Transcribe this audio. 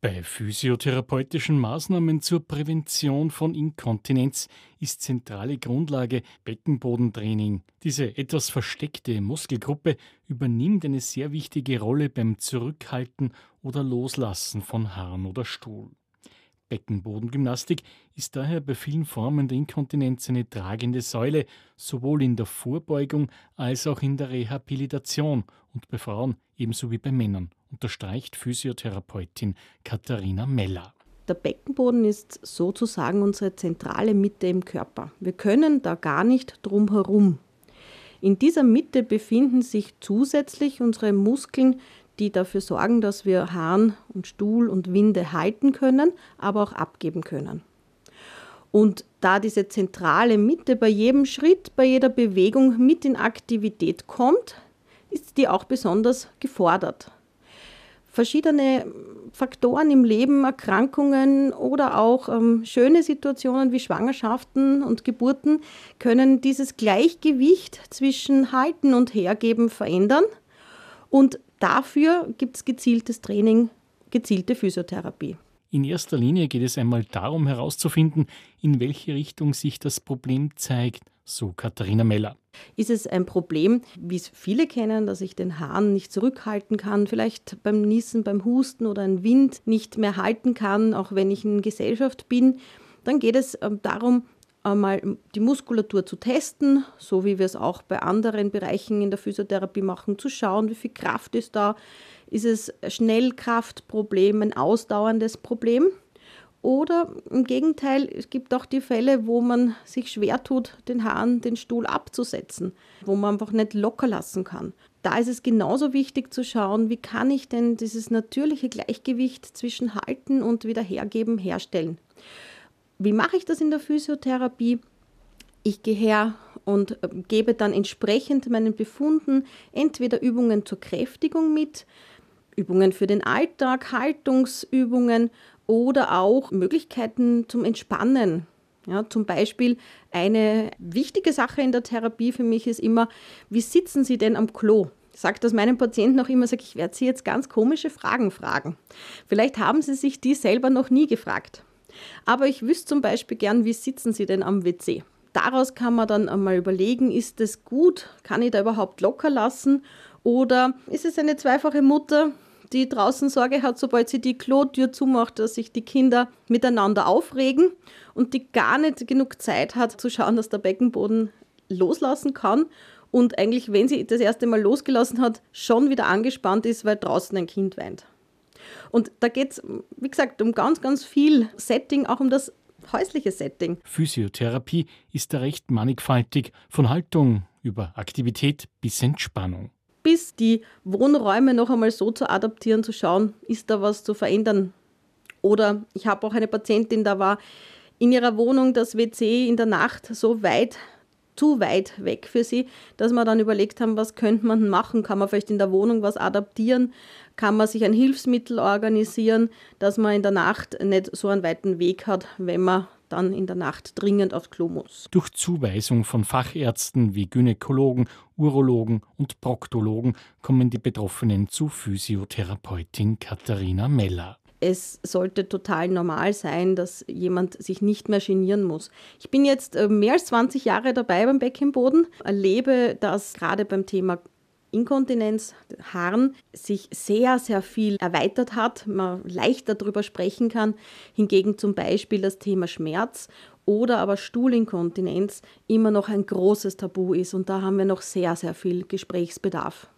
Bei physiotherapeutischen Maßnahmen zur Prävention von Inkontinenz ist zentrale Grundlage Beckenbodentraining. Diese etwas versteckte Muskelgruppe übernimmt eine sehr wichtige Rolle beim Zurückhalten oder Loslassen von Haaren oder Stuhl. Beckenbodengymnastik ist daher bei vielen Formen der Inkontinenz eine tragende Säule, sowohl in der Vorbeugung als auch in der Rehabilitation und bei Frauen ebenso wie bei Männern, unterstreicht Physiotherapeutin Katharina Meller. Der Beckenboden ist sozusagen unsere zentrale Mitte im Körper. Wir können da gar nicht drum herum. In dieser Mitte befinden sich zusätzlich unsere Muskeln, die dafür sorgen, dass wir Hahn und Stuhl und Winde halten können, aber auch abgeben können. Und da diese zentrale Mitte bei jedem Schritt, bei jeder Bewegung mit in Aktivität kommt, ist die auch besonders gefordert. Verschiedene Faktoren im Leben, Erkrankungen oder auch ähm, schöne Situationen wie Schwangerschaften und Geburten können dieses Gleichgewicht zwischen Halten und Hergeben verändern. Und Dafür gibt es gezieltes Training, gezielte Physiotherapie. In erster Linie geht es einmal darum herauszufinden, in welche Richtung sich das Problem zeigt, so Katharina Meller. Ist es ein Problem, wie es viele kennen, dass ich den Hahn nicht zurückhalten kann, vielleicht beim Niesen, beim Husten oder ein Wind nicht mehr halten kann, auch wenn ich in Gesellschaft bin, dann geht es ähm, darum, einmal die Muskulatur zu testen, so wie wir es auch bei anderen Bereichen in der Physiotherapie machen, zu schauen, wie viel Kraft ist da. Ist es Schnellkraftproblem, ein ausdauerndes Problem? Oder im Gegenteil, es gibt auch die Fälle, wo man sich schwer tut, den Hahn, den Stuhl abzusetzen, wo man einfach nicht locker lassen kann. Da ist es genauso wichtig zu schauen, wie kann ich denn dieses natürliche Gleichgewicht zwischen Halten und Wiederhergeben herstellen. Wie mache ich das in der Physiotherapie? Ich gehe her und äh, gebe dann entsprechend meinen Befunden entweder Übungen zur Kräftigung mit, Übungen für den Alltag, Haltungsübungen oder auch Möglichkeiten zum Entspannen. Ja, zum Beispiel eine wichtige Sache in der Therapie für mich ist immer, wie sitzen Sie denn am Klo? Sage das meinen Patienten auch immer, sage ich werde Sie jetzt ganz komische Fragen fragen. Vielleicht haben Sie sich die selber noch nie gefragt. Aber ich wüsste zum Beispiel gern, wie sitzen Sie denn am WC? Daraus kann man dann einmal überlegen, ist das gut? Kann ich da überhaupt locker lassen? Oder ist es eine zweifache Mutter, die draußen Sorge hat, sobald sie die Klotür zumacht, dass sich die Kinder miteinander aufregen und die gar nicht genug Zeit hat zu schauen, dass der Beckenboden loslassen kann und eigentlich, wenn sie das erste Mal losgelassen hat, schon wieder angespannt ist, weil draußen ein Kind weint. Und da geht es, wie gesagt, um ganz, ganz viel Setting, auch um das häusliche Setting. Physiotherapie ist da recht mannigfaltig, von Haltung über Aktivität bis Entspannung. Bis die Wohnräume noch einmal so zu adaptieren, zu schauen, ist da was zu verändern. Oder ich habe auch eine Patientin, da war in ihrer Wohnung das WC in der Nacht so weit zu weit weg für sie, dass wir dann überlegt haben, was könnte man machen? Kann man vielleicht in der Wohnung was adaptieren? Kann man sich ein Hilfsmittel organisieren, dass man in der Nacht nicht so einen weiten Weg hat, wenn man dann in der Nacht dringend aufs Klo muss. Durch Zuweisung von Fachärzten wie Gynäkologen, Urologen und Proktologen kommen die Betroffenen zu Physiotherapeutin Katharina Meller es sollte total normal sein, dass jemand sich nicht mehr genieren muss. Ich bin jetzt äh, mehr als 20 Jahre dabei beim Beckenboden, erlebe, dass gerade beim Thema Inkontinenz, Haaren, sich sehr, sehr viel erweitert hat, man leichter darüber sprechen kann. Hingegen zum Beispiel das Thema Schmerz oder aber Stuhlinkontinenz immer noch ein großes Tabu ist und da haben wir noch sehr, sehr viel Gesprächsbedarf.